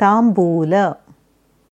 ತಾಂಬೂಲ